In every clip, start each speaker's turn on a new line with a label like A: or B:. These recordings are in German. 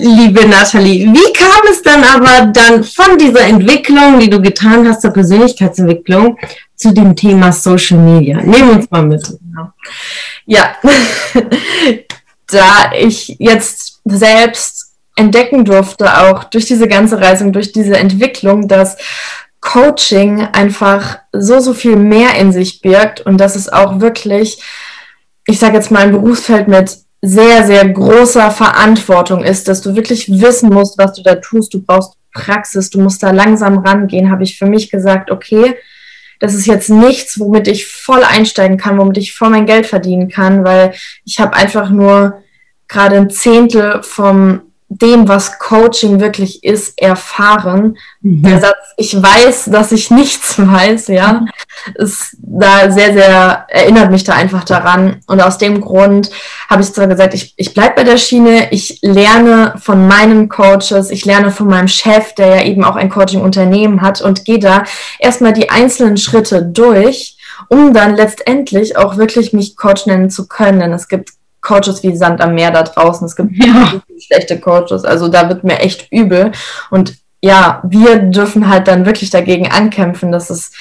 A: Liebe Nathalie. Wie kam es dann aber dann von dieser Entwicklung, die du getan hast, zur Persönlichkeitsentwicklung, zu dem Thema Social Media? Nehmen uns mal mit.
B: Ja, da ich jetzt selbst entdecken durfte, auch durch diese ganze Reisung, durch diese Entwicklung, dass Coaching einfach so, so viel mehr in sich birgt und dass es auch wirklich, ich sage jetzt mal, ein Berufsfeld mit sehr, sehr großer Verantwortung ist, dass du wirklich wissen musst, was du da tust. Du brauchst Praxis, du musst da langsam rangehen, habe ich für mich gesagt, okay, das ist jetzt nichts, womit ich voll einsteigen kann, womit ich voll mein Geld verdienen kann, weil ich habe einfach nur gerade ein Zehntel vom dem, was Coaching wirklich ist, erfahren. Mhm. Der Satz, ich weiß, dass ich nichts weiß, ja, ist da sehr, sehr, erinnert mich da einfach daran. Und aus dem Grund habe ich zwar gesagt, ich, ich bleibe bei der Schiene, ich lerne von meinen Coaches, ich lerne von meinem Chef, der ja eben auch ein Coaching-Unternehmen hat und gehe da erstmal die einzelnen Schritte durch, um dann letztendlich auch wirklich mich Coach nennen zu können. Es gibt Coaches wie Sand am Meer da draußen. Es gibt ja. schlechte Coaches. Also da wird mir echt übel. Und ja, wir dürfen halt dann wirklich dagegen ankämpfen, dass es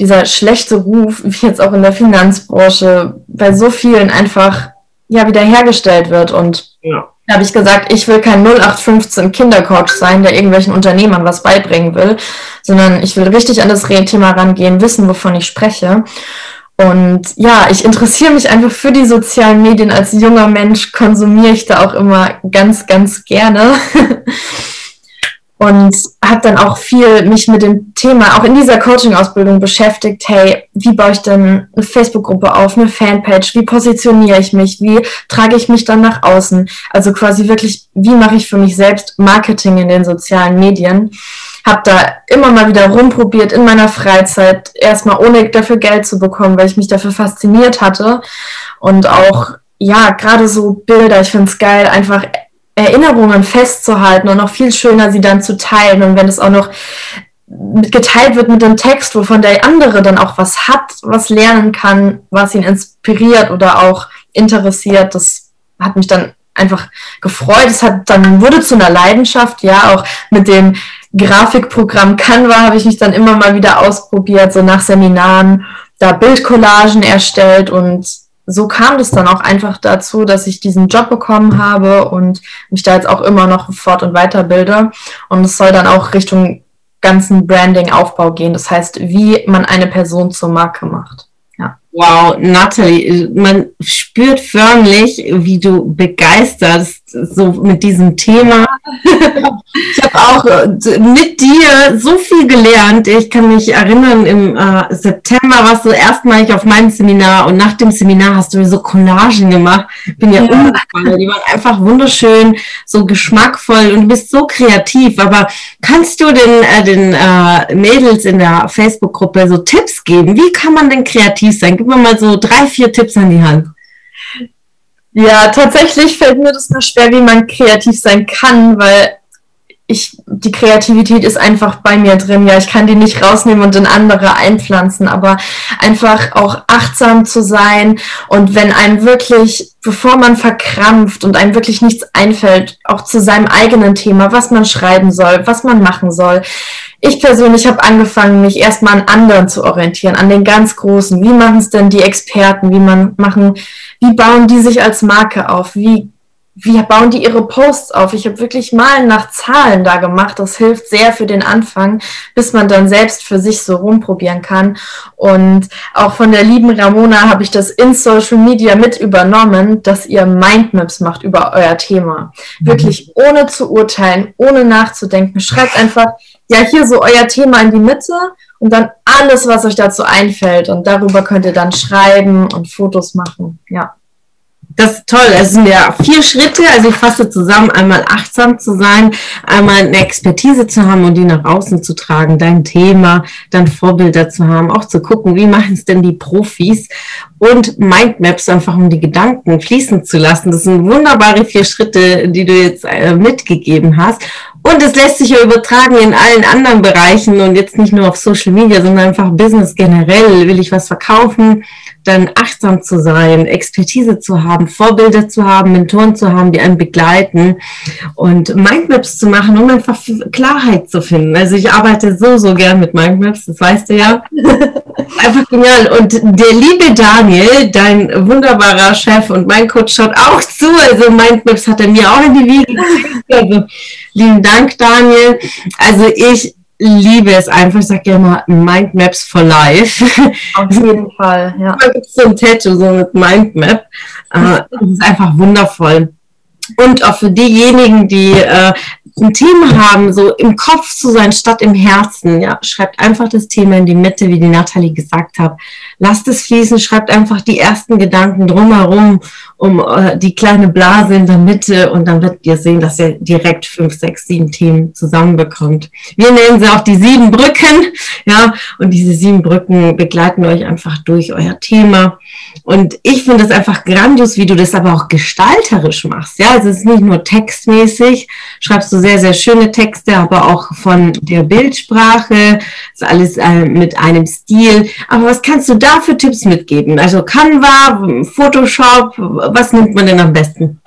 B: dieser schlechte Ruf, wie jetzt auch in der Finanzbranche, bei so vielen einfach ja wiederhergestellt wird. Und ja. da habe ich gesagt, ich will kein 0815 Kindercoach sein, der irgendwelchen Unternehmern was beibringen will, sondern ich will richtig an das Thema rangehen, wissen, wovon ich spreche. Und ja, ich interessiere mich einfach für die sozialen Medien. Als junger Mensch konsumiere ich da auch immer ganz, ganz gerne. und habe dann auch viel mich mit dem Thema, auch in dieser Coaching-Ausbildung beschäftigt. Hey, wie baue ich denn eine Facebook-Gruppe auf, eine Fanpage? Wie positioniere ich mich? Wie trage ich mich dann nach außen? Also quasi wirklich, wie mache ich für mich selbst Marketing in den sozialen Medien? habe da immer mal wieder rumprobiert in meiner Freizeit, erstmal ohne dafür Geld zu bekommen, weil ich mich dafür fasziniert hatte. Und auch, ja, gerade so Bilder, ich finde es geil, einfach Erinnerungen festzuhalten und noch viel schöner, sie dann zu teilen. Und wenn es auch noch geteilt wird mit dem Text, wovon der andere dann auch was hat, was lernen kann, was ihn inspiriert oder auch interessiert, das hat mich dann einfach gefreut. Es hat dann wurde zu einer Leidenschaft, ja, auch mit dem Grafikprogramm Canva habe ich mich dann immer mal wieder ausprobiert, so nach Seminaren, da Bildcollagen erstellt und so kam das dann auch einfach dazu, dass ich diesen Job bekommen habe und mich da jetzt auch immer noch fort- und weiterbilde. Und es soll dann auch Richtung ganzen Branding-Aufbau gehen. Das heißt, wie man eine Person zur Marke macht.
A: Wow, Natalie, man spürt förmlich, wie du begeisterst so mit diesem Thema. Ich habe auch äh, mit dir so viel gelernt. Ich kann mich erinnern, im äh, September warst du erstmalig auf meinem Seminar und nach dem Seminar hast du so Collagen gemacht. Ich bin ja, ja. umgefallen. Die waren einfach wunderschön, so geschmackvoll und du bist so kreativ. Aber kannst du den, äh, den äh, Mädels in der Facebook-Gruppe so Tipps geben? Wie kann man denn kreativ sein? Gib mir mal so drei, vier Tipps an die Hand.
B: Ja, tatsächlich fällt mir das nur schwer, wie man kreativ sein kann, weil ich, die Kreativität ist einfach bei mir drin. Ja, ich kann die nicht rausnehmen und in andere einpflanzen, aber einfach auch achtsam zu sein und wenn einem wirklich, bevor man verkrampft und einem wirklich nichts einfällt, auch zu seinem eigenen Thema, was man schreiben soll, was man machen soll. Ich persönlich habe angefangen, mich erstmal an anderen zu orientieren, an den ganz Großen. Wie machen es denn die Experten? Wie man machen, wie bauen die sich als Marke auf? Wie wie bauen die ihre Posts auf? Ich habe wirklich mal nach Zahlen da gemacht. Das hilft sehr für den Anfang, bis man dann selbst für sich so rumprobieren kann. Und auch von der lieben Ramona habe ich das in Social Media mit übernommen, dass ihr Mindmaps macht über euer Thema. Mhm. Wirklich ohne zu urteilen, ohne nachzudenken. Schreibt einfach, ja, hier so euer Thema in die Mitte und dann alles, was euch dazu einfällt. Und darüber könnt ihr dann schreiben und Fotos machen. Ja.
A: Das ist toll. Es sind ja vier Schritte. Also ich fasse zusammen, einmal achtsam zu sein, einmal eine Expertise zu haben und die nach außen zu tragen, dein Thema, dann Vorbilder zu haben, auch zu gucken, wie machen es denn die Profis und Mindmaps einfach, um die Gedanken fließen zu lassen. Das sind wunderbare vier Schritte, die du jetzt äh, mitgegeben hast. Und es lässt sich ja übertragen in allen anderen Bereichen und jetzt nicht nur auf Social Media, sondern einfach Business generell. Will ich was verkaufen? Dann achtsam zu sein, Expertise zu haben, Vorbilder zu haben, Mentoren zu haben, die einen begleiten und Mindmaps zu machen, um einfach Klarheit zu finden. Also ich arbeite so, so gern mit Mindmaps, das weißt du ja. einfach genial. Und der liebe Daniel, dein wunderbarer Chef und mein Coach schaut auch zu. Also Mindmaps hat er mir auch in die Wiege also, lieben Dank, Daniel. Also ich liebe es einfach. Ich sage ja immer Mindmaps for Life.
B: Auf jeden Fall, ja.
A: Da gibt so ein Tattoo so mit Mindmap. Äh, das ist einfach wundervoll. Und auch für diejenigen, die äh, ein Thema haben, so im Kopf zu sein statt im Herzen, ja, schreibt einfach das Thema in die Mitte, wie die Nathalie gesagt hat. Lasst es fließen, schreibt einfach die ersten Gedanken drumherum, um äh, die kleine Blase in der Mitte und dann werdet ihr sehen, dass ihr direkt fünf, sechs, sieben Themen zusammenbekommt. Wir nennen sie auch die sieben Brücken, ja, und diese sieben Brücken begleiten euch einfach durch euer Thema. Und ich finde es einfach grandios, wie du das aber auch gestalterisch machst, ja, also es ist nicht nur textmäßig, schreibst du sehr sehr, sehr schöne Texte, aber auch von der Bildsprache, ist alles äh, mit einem Stil. Aber was kannst du da für Tipps mitgeben? Also Canva, Photoshop, was nimmt man denn am besten?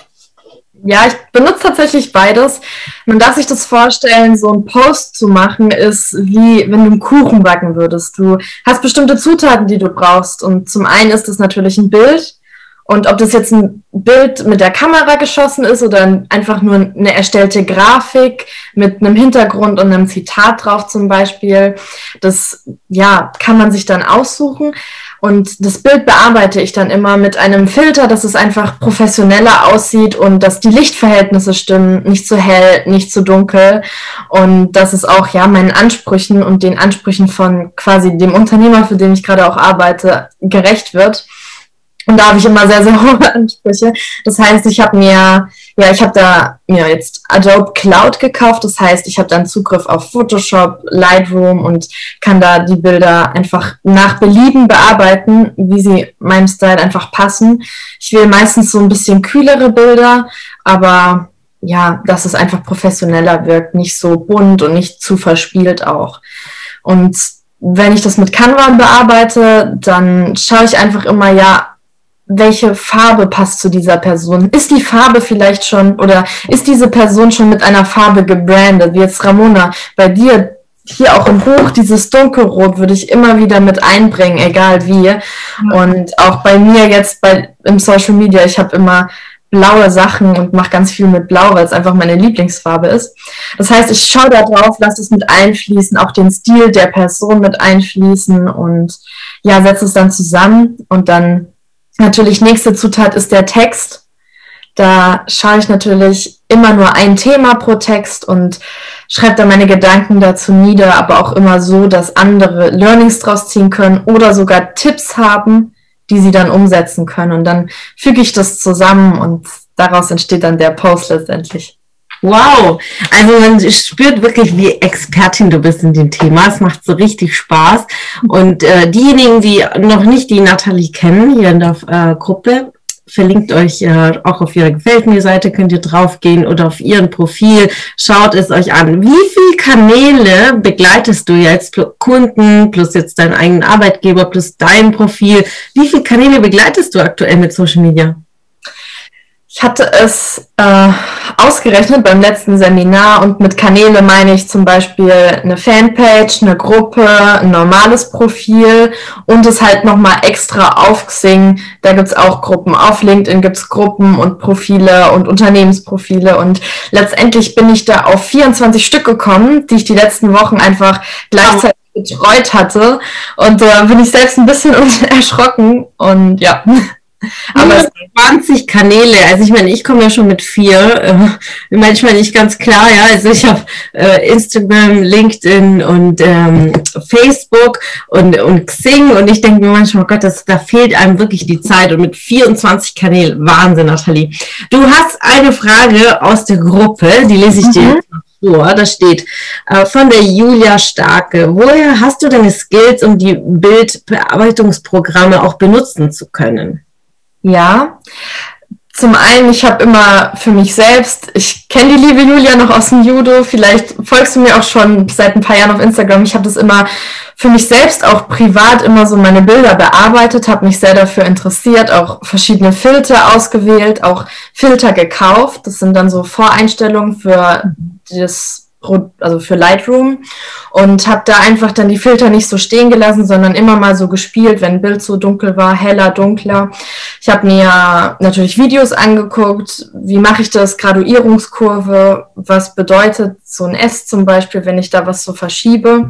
B: Ja, ich benutze tatsächlich beides. Man darf sich das vorstellen, so ein Post zu machen ist wie wenn du einen Kuchen backen würdest. Du hast bestimmte Zutaten, die du brauchst. Und zum einen ist es natürlich ein Bild, und ob das jetzt ein Bild mit der Kamera geschossen ist oder einfach nur eine erstellte Grafik mit einem Hintergrund und einem Zitat drauf zum Beispiel, das ja, kann man sich dann aussuchen. Und das Bild bearbeite ich dann immer mit einem Filter, dass es einfach professioneller aussieht und dass die Lichtverhältnisse stimmen, nicht zu hell, nicht zu dunkel. Und dass es auch ja meinen Ansprüchen und den Ansprüchen von quasi dem Unternehmer, für den ich gerade auch arbeite, gerecht wird. Und da habe ich immer sehr, sehr hohe Ansprüche. Das heißt, ich habe mir, ja, ich habe da mir jetzt Adobe Cloud gekauft. Das heißt, ich habe dann Zugriff auf Photoshop, Lightroom und kann da die Bilder einfach nach Belieben bearbeiten, wie sie meinem Style einfach passen. Ich will meistens so ein bisschen kühlere Bilder, aber ja, dass es einfach professioneller wirkt, nicht so bunt und nicht zu verspielt auch. Und wenn ich das mit Canva bearbeite, dann schaue ich einfach immer, ja, welche Farbe passt zu dieser Person? Ist die Farbe vielleicht schon oder ist diese Person schon mit einer Farbe gebrandet? Wie jetzt Ramona, bei dir hier auch im Buch, dieses Dunkelrot würde ich immer wieder mit einbringen, egal wie. Und auch bei mir jetzt bei, im Social Media, ich habe immer blaue Sachen und mache ganz viel mit Blau, weil es einfach meine Lieblingsfarbe ist. Das heißt, ich schaue da drauf, lasse es mit einfließen, auch den Stil der Person mit einfließen und ja, setze es dann zusammen und dann Natürlich nächste Zutat ist der Text. Da schaue ich natürlich immer nur ein Thema pro Text und schreibe dann meine Gedanken dazu nieder, aber auch immer so, dass andere Learnings draus ziehen können oder sogar Tipps haben, die sie dann umsetzen können. Und dann füge ich das zusammen und daraus entsteht dann der Post letztendlich.
A: Wow, also man spürt wirklich, wie Expertin du bist in dem Thema. Es macht so richtig Spaß. Und äh, diejenigen, die noch nicht die Nathalie kennen, hier in der äh, Gruppe, verlinkt euch äh, auch auf ihrer Gefällt mir Seite, könnt ihr draufgehen oder auf ihren Profil, schaut es euch an. Wie viele Kanäle begleitest du jetzt, Kunden plus jetzt deinen eigenen Arbeitgeber plus dein Profil? Wie viele Kanäle begleitest du aktuell mit Social Media?
B: Ich hatte es äh, ausgerechnet beim letzten Seminar und mit Kanäle meine ich zum Beispiel eine Fanpage, eine Gruppe, ein normales Profil und es halt nochmal extra auf Xing. Da gibt's auch Gruppen. Auf LinkedIn gibt's Gruppen und Profile und Unternehmensprofile und letztendlich bin ich da auf 24 Stück gekommen, die ich die letzten Wochen einfach gleichzeitig betreut hatte und da äh, bin ich selbst ein bisschen erschrocken und ja.
A: Aber 20 Kanäle, also ich meine, ich komme ja schon mit vier, äh, manchmal nicht ganz klar, ja, also ich habe äh, Instagram, LinkedIn und ähm, Facebook und, und Xing. Und ich denke mir manchmal, oh Gott, das, da fehlt einem wirklich die Zeit. Und mit 24 Kanälen, Wahnsinn, Nathalie. Du hast eine Frage aus der Gruppe, die lese ich dir mhm. vor, da steht äh, von der Julia Starke, woher hast du deine Skills, um die Bildbearbeitungsprogramme auch benutzen zu können?
B: Ja, zum einen, ich habe immer für mich selbst, ich kenne die liebe Julia noch aus dem Judo, vielleicht folgst du mir auch schon seit ein paar Jahren auf Instagram. Ich habe das immer für mich selbst auch privat immer so meine Bilder bearbeitet, habe mich sehr dafür interessiert, auch verschiedene Filter ausgewählt, auch Filter gekauft. Das sind dann so Voreinstellungen für das also für Lightroom und habe da einfach dann die Filter nicht so stehen gelassen, sondern immer mal so gespielt, wenn ein Bild so dunkel war, heller, dunkler. Ich habe mir natürlich Videos angeguckt, wie mache ich das, Graduierungskurve, was bedeutet so ein S zum Beispiel, wenn ich da was so verschiebe.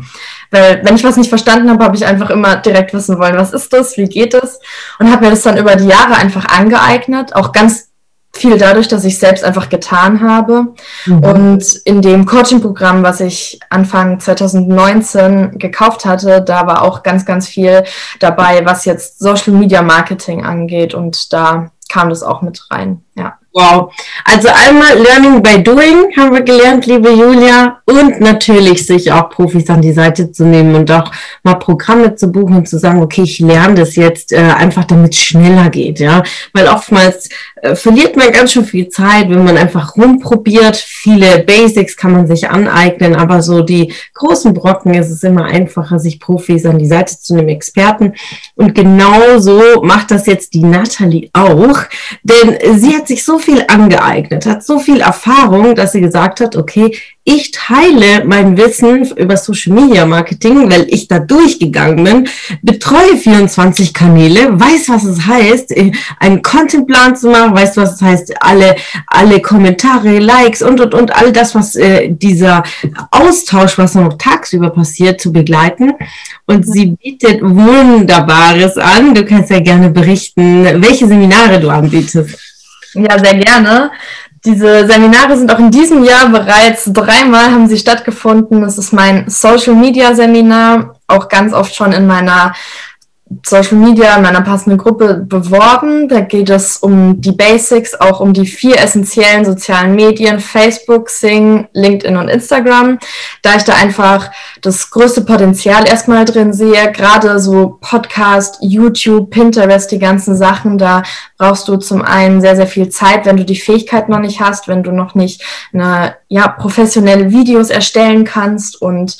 B: Weil wenn ich was nicht verstanden habe, habe ich einfach immer direkt wissen wollen, was ist das, wie geht es und habe mir das dann über die Jahre einfach angeeignet, auch ganz viel dadurch, dass ich selbst einfach getan habe. Mhm. Und in dem Coaching-Programm, was ich Anfang 2019 gekauft hatte, da war auch ganz, ganz viel dabei, was jetzt Social Media Marketing angeht. Und da kam das auch mit rein. Ja.
A: Wow. Also einmal Learning by Doing haben wir gelernt, liebe Julia, und natürlich sich auch Profis an die Seite zu nehmen und auch mal Programme zu buchen und zu sagen, okay, ich lerne das jetzt äh, einfach, damit es schneller geht, ja. Weil oftmals äh, verliert man ganz schön viel Zeit, wenn man einfach rumprobiert. Viele Basics kann man sich aneignen, aber so die großen Brocken ist es immer einfacher, sich Profis an die Seite zu nehmen, Experten. Und genau so macht das jetzt die Natalie auch, denn sie hat sich so viel angeeignet, hat so viel Erfahrung, dass sie gesagt hat, okay, ich teile mein Wissen über Social Media Marketing, weil ich da durchgegangen bin, betreue 24 Kanäle, weiß, was es heißt, einen Contentplan zu machen, weiß, was es heißt, alle, alle Kommentare, Likes und, und, und all das, was äh, dieser Austausch, was noch tagsüber passiert, zu begleiten. Und sie bietet Wunderbares an. Du kannst ja gerne berichten, welche Seminare du anbietest.
B: Ja, sehr gerne. Diese Seminare sind auch in diesem Jahr bereits dreimal haben sie stattgefunden. Das ist mein Social Media Seminar, auch ganz oft schon in meiner Social Media in meiner passenden Gruppe beworben. Da geht es um die Basics, auch um die vier essentiellen sozialen Medien, Facebook, Sing, LinkedIn und Instagram. Da ich da einfach das größte Potenzial erstmal drin sehe, gerade so Podcast, YouTube, Pinterest, die ganzen Sachen, da brauchst du zum einen sehr, sehr viel Zeit, wenn du die Fähigkeit noch nicht hast, wenn du noch nicht eine, ja, professionelle Videos erstellen kannst und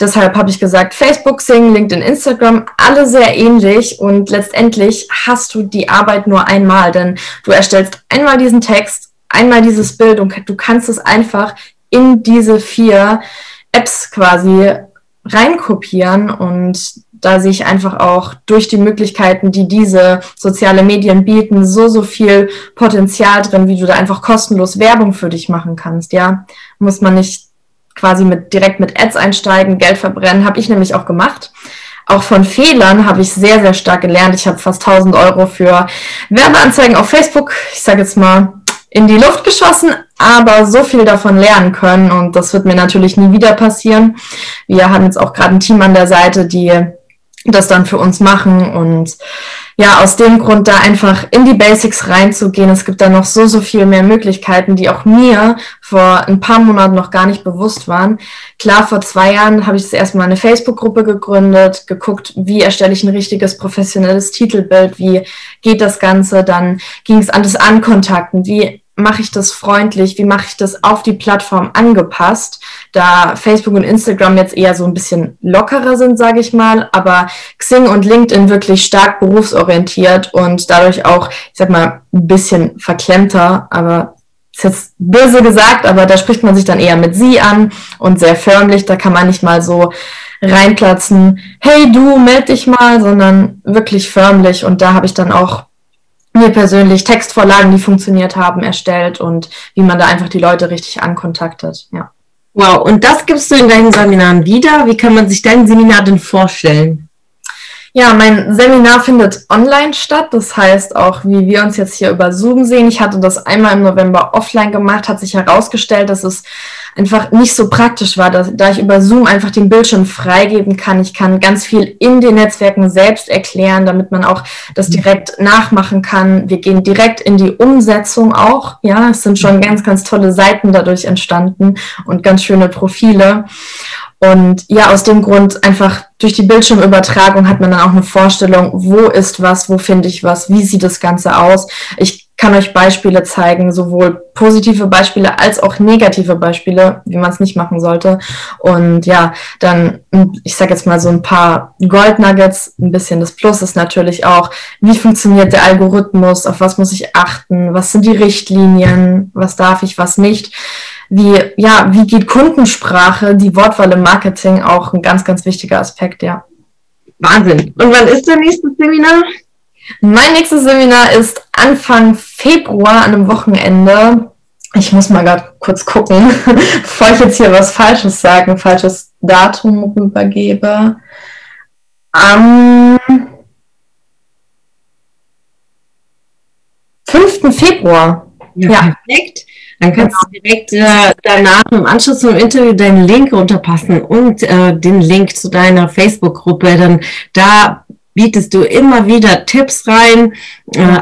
B: Deshalb habe ich gesagt, Facebook, Sing, LinkedIn, Instagram, alle sehr ähnlich und letztendlich hast du die Arbeit nur einmal, denn du erstellst einmal diesen Text, einmal dieses Bild und du kannst es einfach in diese vier Apps quasi reinkopieren und da sehe ich einfach auch durch die Möglichkeiten, die diese soziale Medien bieten, so, so viel Potenzial drin, wie du da einfach kostenlos Werbung für dich machen kannst, ja. Muss man nicht quasi mit, direkt mit Ads einsteigen, Geld verbrennen, habe ich nämlich auch gemacht. Auch von Fehlern habe ich sehr, sehr stark gelernt. Ich habe fast 1000 Euro für Werbeanzeigen auf Facebook, ich sage jetzt mal, in die Luft geschossen, aber so viel davon lernen können und das wird mir natürlich nie wieder passieren. Wir haben jetzt auch gerade ein Team an der Seite, die das dann für uns machen und ja, aus dem Grund da einfach in die Basics reinzugehen. Es gibt da noch so, so viel mehr Möglichkeiten, die auch mir vor ein paar Monaten noch gar nicht bewusst waren. Klar, vor zwei Jahren habe ich das erstmal eine Facebook-Gruppe gegründet, geguckt, wie erstelle ich ein richtiges professionelles Titelbild, wie geht das Ganze. Dann ging es an das Ankontakten, wie mache ich das freundlich, wie mache ich das auf die Plattform angepasst, da Facebook und Instagram jetzt eher so ein bisschen lockerer sind, sage ich mal, aber Xing und LinkedIn wirklich stark berufsorientiert und dadurch auch, ich sag mal, ein bisschen verklemmter, aber ist jetzt böse gesagt, aber da spricht man sich dann eher mit sie an und sehr förmlich, da kann man nicht mal so reinplatzen, hey du, meld dich mal, sondern wirklich förmlich. Und da habe ich dann auch mir persönlich Textvorlagen, die funktioniert haben, erstellt und wie man da einfach die Leute richtig ankontaktet. Ja.
A: Wow, und das gibst du in deinen Seminaren wieder. Wie kann man sich dein Seminar denn vorstellen?
B: Ja, mein Seminar findet online statt. Das heißt auch, wie wir uns jetzt hier über Zoom sehen. Ich hatte das einmal im November offline gemacht, hat sich herausgestellt, dass es einfach nicht so praktisch war, dass, da ich über Zoom einfach den Bildschirm freigeben kann. Ich kann ganz viel in den Netzwerken selbst erklären, damit man auch das direkt nachmachen kann. Wir gehen direkt in die Umsetzung auch. Ja, es sind schon ganz, ganz tolle Seiten dadurch entstanden und ganz schöne Profile. Und ja, aus dem Grund einfach durch die Bildschirmübertragung hat man dann auch eine Vorstellung, wo ist was, wo finde ich was, wie sieht das Ganze aus. Ich kann euch Beispiele zeigen, sowohl positive Beispiele als auch negative Beispiele, wie man es nicht machen sollte. Und ja, dann, ich sage jetzt mal so ein paar Gold Nuggets, ein bisschen das Plus ist natürlich auch, wie funktioniert der Algorithmus, auf was muss ich achten, was sind die Richtlinien, was darf ich, was nicht wie, ja, wie geht Kundensprache, die Wortwahl im Marketing auch ein ganz, ganz wichtiger Aspekt, ja.
A: Wahnsinn. Und wann ist dein nächstes Seminar?
B: Mein nächstes Seminar ist Anfang Februar an einem Wochenende. Ich muss mal gerade kurz gucken, bevor ich jetzt hier was Falsches sage, ein falsches Datum rübergebe. Am 5. Februar.
A: Ja, ja. perfekt. Dann kannst du direkt äh, danach im Anschluss zum Interview deinen Link runterpassen und äh, den Link zu deiner Facebook-Gruppe. Dann da bietest du immer wieder Tipps rein, äh,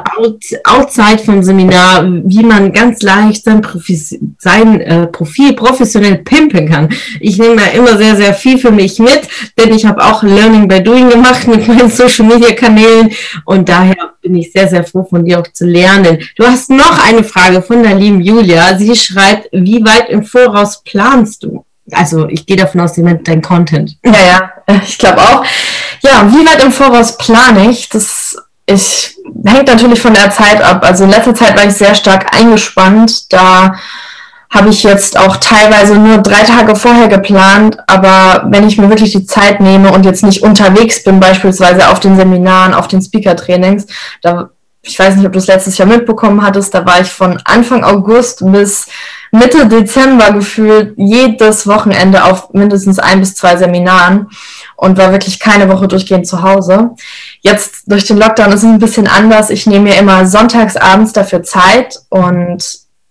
A: outside vom Seminar, wie man ganz leicht sein, Profi sein äh, Profil professionell pimpen kann. Ich nehme da immer sehr, sehr viel für mich mit, denn ich habe auch Learning by Doing gemacht mit meinen Social Media Kanälen und daher bin ich sehr, sehr froh, von dir auch zu lernen. Du hast noch eine Frage von der lieben Julia. Sie schreibt, wie weit im Voraus planst du? Also ich gehe davon aus, sie meint dein Content.
B: Ja, ja, ich glaube auch. Ja, wie weit im Voraus plane ich? Das ich, hängt natürlich von der Zeit ab. Also in letzter Zeit war ich sehr stark eingespannt. Da habe ich jetzt auch teilweise nur drei Tage vorher geplant. Aber wenn ich mir wirklich die Zeit nehme und jetzt nicht unterwegs bin, beispielsweise auf den Seminaren, auf den Speaker-Trainings, da ich weiß nicht, ob du es letztes Jahr mitbekommen hattest, da war ich von Anfang August bis Mitte Dezember gefühlt jedes Wochenende auf mindestens ein bis zwei Seminaren und war wirklich keine Woche durchgehend zu Hause. Jetzt durch den Lockdown ist es ein bisschen anders. Ich nehme mir immer sonntags abends dafür Zeit und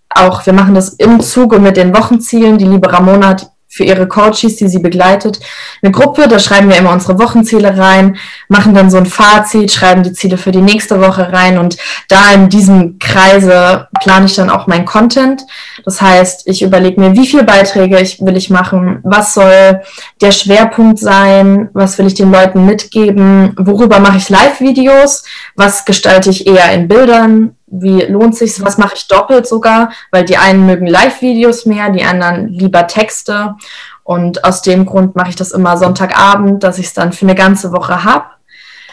B: auch wir machen das im Zuge mit den Wochenzielen. Die liebe Ramona hat für ihre Coaches, die sie begleitet, eine Gruppe. Da schreiben wir immer unsere Wochenziele rein, machen dann so ein Fazit, schreiben die Ziele für die nächste Woche rein und da in diesem Kreise plane ich dann auch mein Content. Das heißt, ich überlege mir, wie viele Beiträge ich, will ich machen, was soll der Schwerpunkt sein, was will ich den Leuten mitgeben, worüber mache ich Live-Videos, was gestalte ich eher in Bildern, wie lohnt sich was mache ich doppelt sogar, weil die einen mögen Live-Videos mehr, die anderen lieber Texte. Und aus dem Grund mache ich das immer Sonntagabend, dass ich es dann für eine ganze Woche habe.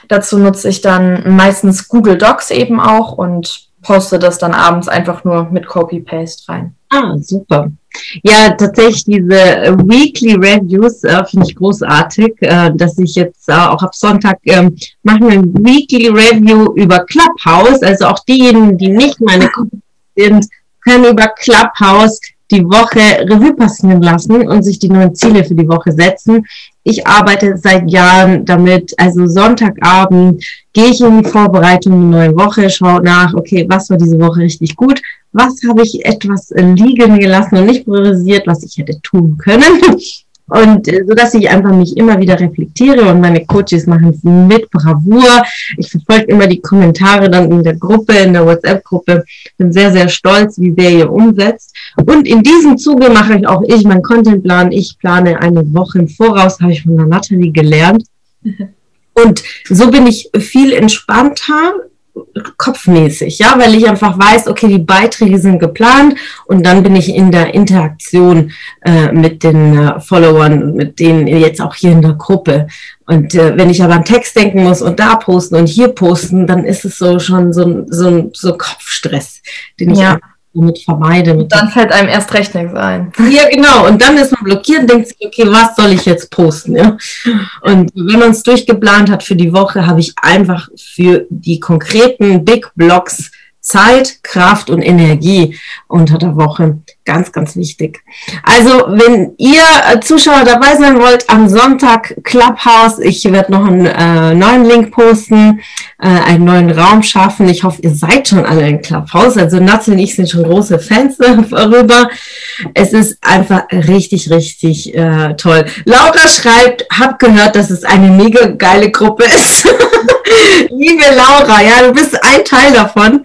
B: Dazu nutze ich dann meistens Google Docs eben auch und poste das dann abends einfach nur mit Copy-Paste rein.
A: Ah, super. Ja, tatsächlich diese Weekly Reviews äh, finde ich großartig, äh, dass ich jetzt äh, auch ab Sonntag ähm, machen wir ein Weekly Review über Clubhouse. Also auch diejenigen, die nicht meine Kunden sind, können über Clubhouse die Woche Revue passieren lassen und sich die neuen Ziele für die Woche setzen. Ich arbeite seit Jahren damit, also Sonntagabend gehe ich in die Vorbereitung der neuen Woche, schaue nach, okay, was war diese Woche richtig gut, was habe ich etwas liegen gelassen und nicht priorisiert, was ich hätte tun können. Und äh, so dass ich einfach mich immer wieder reflektiere und meine Coaches machen es mit Bravour. Ich verfolge immer die Kommentare dann in der Gruppe, in der WhatsApp-Gruppe. Bin sehr, sehr stolz, wie sehr ihr umsetzt. Und in diesem Zuge mache ich auch ich meinen Contentplan. Ich plane eine Woche im Voraus, habe ich von der Natalie gelernt. Und so bin ich viel entspannter, kopfmäßig, ja, weil ich einfach weiß, okay, die Beiträge sind geplant und dann bin ich in der Interaktion äh, mit den äh, Followern, mit denen jetzt auch hier in der Gruppe. Und äh, wenn ich aber an Text denken muss und da posten und hier posten, dann ist es so schon so, so, so Kopfstress, den ich ja damit vermeide. Mit
B: dann fällt einem erst recht nichts ein.
A: Ja, genau. Und dann ist man blockiert und denkt sich, okay, was soll ich jetzt posten? Ja? Und wenn man es durchgeplant hat für die Woche, habe ich einfach für die konkreten Big Blocks Zeit, Kraft und Energie unter der Woche. Ganz, ganz wichtig. Also, wenn ihr äh, Zuschauer dabei sein wollt, am Sonntag Clubhouse, ich werde noch einen äh, neuen Link posten, äh, einen neuen Raum schaffen. Ich hoffe, ihr seid schon alle in Clubhouse. Also, Natze und ich sind schon große Fans darüber. Es ist einfach richtig, richtig äh, toll. Laura schreibt, hab gehört, dass es eine mega geile Gruppe ist. Liebe Laura, ja, du bist ein Teil davon.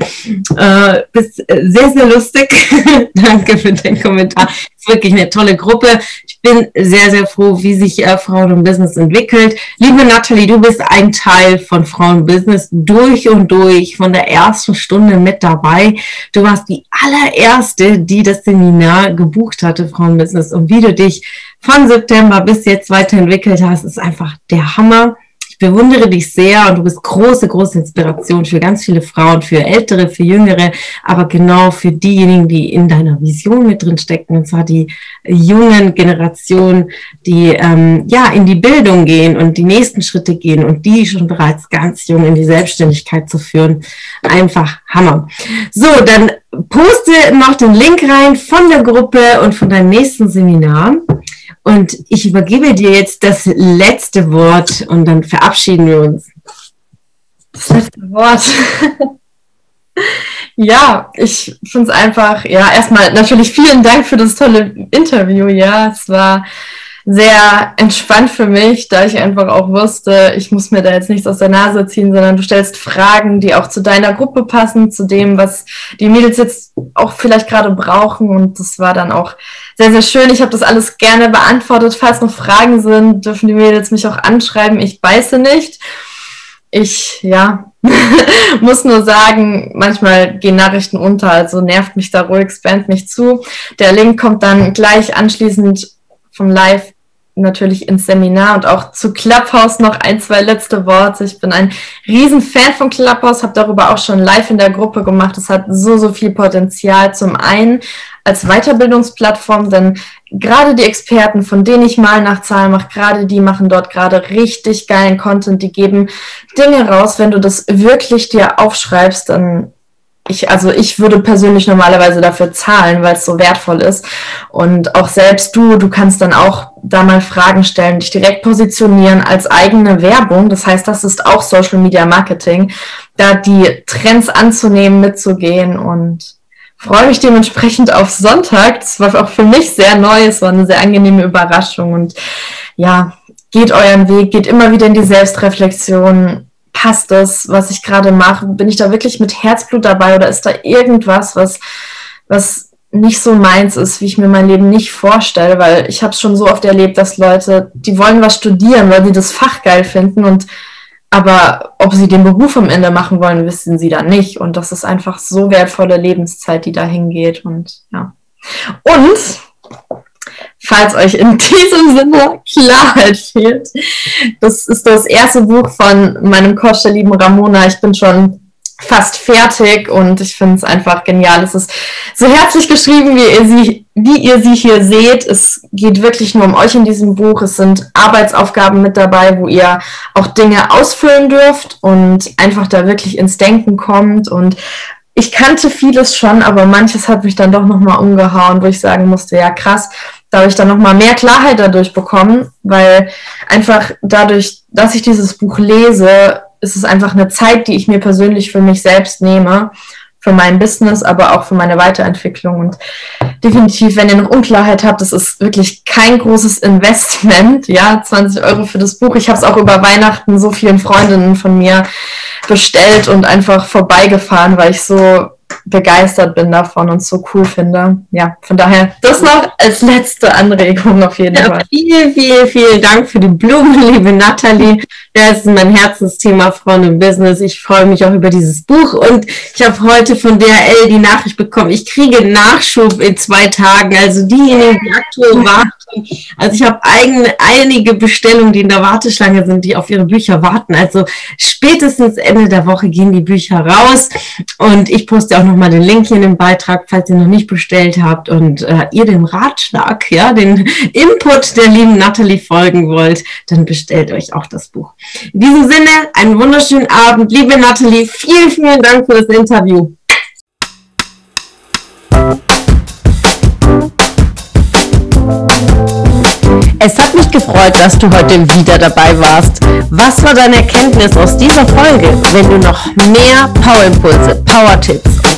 A: Äh, bist sehr, sehr lustig. Danke für den Kommentar. Ist wirklich eine tolle Gruppe. Bin sehr, sehr froh, wie sich äh, Frauen und Business entwickelt. Liebe Nathalie, du bist ein Teil von Frauen Business durch und durch, von der ersten Stunde mit dabei. Du warst die allererste, die das Seminar gebucht hatte, Frauen Business. Und wie du dich von September bis jetzt weiterentwickelt hast, ist einfach der Hammer bewundere dich sehr und du bist große, große Inspiration für ganz viele Frauen, für Ältere, für Jüngere, aber genau für diejenigen, die in deiner Vision mit drin stecken, und zwar die jungen Generationen, die ähm, ja in die Bildung gehen und die nächsten Schritte gehen und die schon bereits ganz jung in die Selbstständigkeit zu führen. Einfach Hammer. So, dann poste noch den Link rein von der Gruppe und von deinem nächsten Seminar. Und ich übergebe dir jetzt das letzte Wort und dann verabschieden wir uns.
B: Das letzte Wort. ja, ich finde es einfach, ja, erstmal natürlich vielen Dank für das tolle Interview. Ja, es war sehr entspannt für mich, da ich einfach auch wusste, ich muss mir da jetzt nichts aus der Nase ziehen, sondern du stellst Fragen, die auch zu deiner Gruppe passen, zu dem, was die Mädels jetzt auch vielleicht gerade brauchen. Und das war dann auch sehr, sehr schön. Ich habe das alles gerne beantwortet. Falls noch Fragen sind, dürfen die Mädels mich auch anschreiben. Ich beiße nicht. Ich, ja, muss nur sagen, manchmal gehen Nachrichten unter, also nervt mich da ruhig, spamt mich zu. Der Link kommt dann gleich anschließend vom Live natürlich ins Seminar und auch zu Clubhouse noch ein, zwei letzte Worte. Ich bin ein riesen Fan von Clubhouse, habe darüber auch schon live in der Gruppe gemacht. Es hat so, so viel Potenzial. Zum einen als Weiterbildungsplattform, denn gerade die Experten, von denen ich mal nach Zahlen mache, gerade die machen dort gerade richtig geilen Content, die geben Dinge raus. Wenn du das wirklich dir aufschreibst, dann ich, also ich würde persönlich normalerweise dafür zahlen, weil es so wertvoll ist. Und auch selbst du, du kannst dann auch da mal Fragen stellen, dich direkt positionieren als eigene Werbung. Das heißt, das ist auch Social Media Marketing, da die Trends anzunehmen, mitzugehen und freue mich dementsprechend auf Sonntag. Das war auch für mich sehr neu. Es war eine sehr angenehme Überraschung und ja, geht euren Weg, geht immer wieder in die Selbstreflexion passt das, was ich gerade mache? Bin ich da wirklich mit Herzblut dabei oder ist da irgendwas, was, was nicht so meins ist, wie ich mir mein Leben nicht vorstelle? Weil ich habe es schon so oft erlebt, dass Leute, die wollen was studieren, weil sie das Fach geil finden und aber ob sie den Beruf am Ende machen wollen, wissen sie dann nicht. Und das ist einfach so wertvolle Lebenszeit, die da hingeht. Und ja. Und falls euch in diesem Sinne Klarheit fehlt. Das ist das erste Buch von meinem Coach, der lieben Ramona. Ich bin schon fast fertig und ich finde es einfach genial. Es ist so herzlich geschrieben, wie ihr, sie, wie ihr sie hier seht. Es geht wirklich nur um euch in diesem Buch. Es sind Arbeitsaufgaben mit dabei, wo ihr auch Dinge ausfüllen dürft und einfach da wirklich ins Denken kommt und ich kannte vieles schon, aber manches hat mich dann doch nochmal umgehauen, wo ich sagen musste, ja krass, da habe ich dann nochmal mehr Klarheit dadurch bekommen, weil einfach dadurch, dass ich dieses Buch lese, ist es einfach eine Zeit, die ich mir persönlich für mich selbst nehme, für mein Business, aber auch für meine Weiterentwicklung. Und definitiv, wenn ihr noch Unklarheit habt, das ist wirklich kein großes Investment. Ja, 20 Euro für das Buch. Ich habe es auch über Weihnachten so vielen Freundinnen von mir bestellt und einfach vorbeigefahren, weil ich so begeistert bin davon und so cool finde. Ja, von daher das noch als letzte Anregung auf jeden ja, Fall.
A: Vielen, vielen, vielen Dank für die Blumen, liebe Nathalie. Das ist mein Herzensthema Frauen im Business. Ich freue mich auch über dieses Buch und ich habe heute von DHL die Nachricht bekommen, ich kriege Nachschub in zwei Tagen. Also diejenigen, die aktuell warten, also ich habe einige Bestellungen, die in der Warteschlange sind, die auf ihre Bücher warten. Also spätestens Ende der Woche gehen die Bücher raus und ich poste auch nochmal den Link hier in dem Beitrag, falls ihr noch nicht bestellt habt und äh, ihr dem Ratschlag, ja, den Input der lieben Natalie folgen wollt, dann bestellt euch auch das Buch. In diesem Sinne, einen wunderschönen Abend. Liebe Natalie, vielen, vielen Dank für das Interview. Es hat mich gefreut, dass du heute wieder dabei warst. Was war deine Erkenntnis aus dieser Folge? Wenn du noch mehr Power-Impulse, Power-Tipps